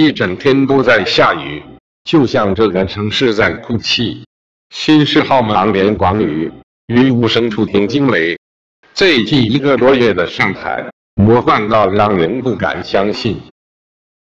一整天都在下雨，就像这个城市在哭泣。新市号忙连广雨，雨无声处听惊雷。最近一个多月的上海，魔幻到让人不敢相信。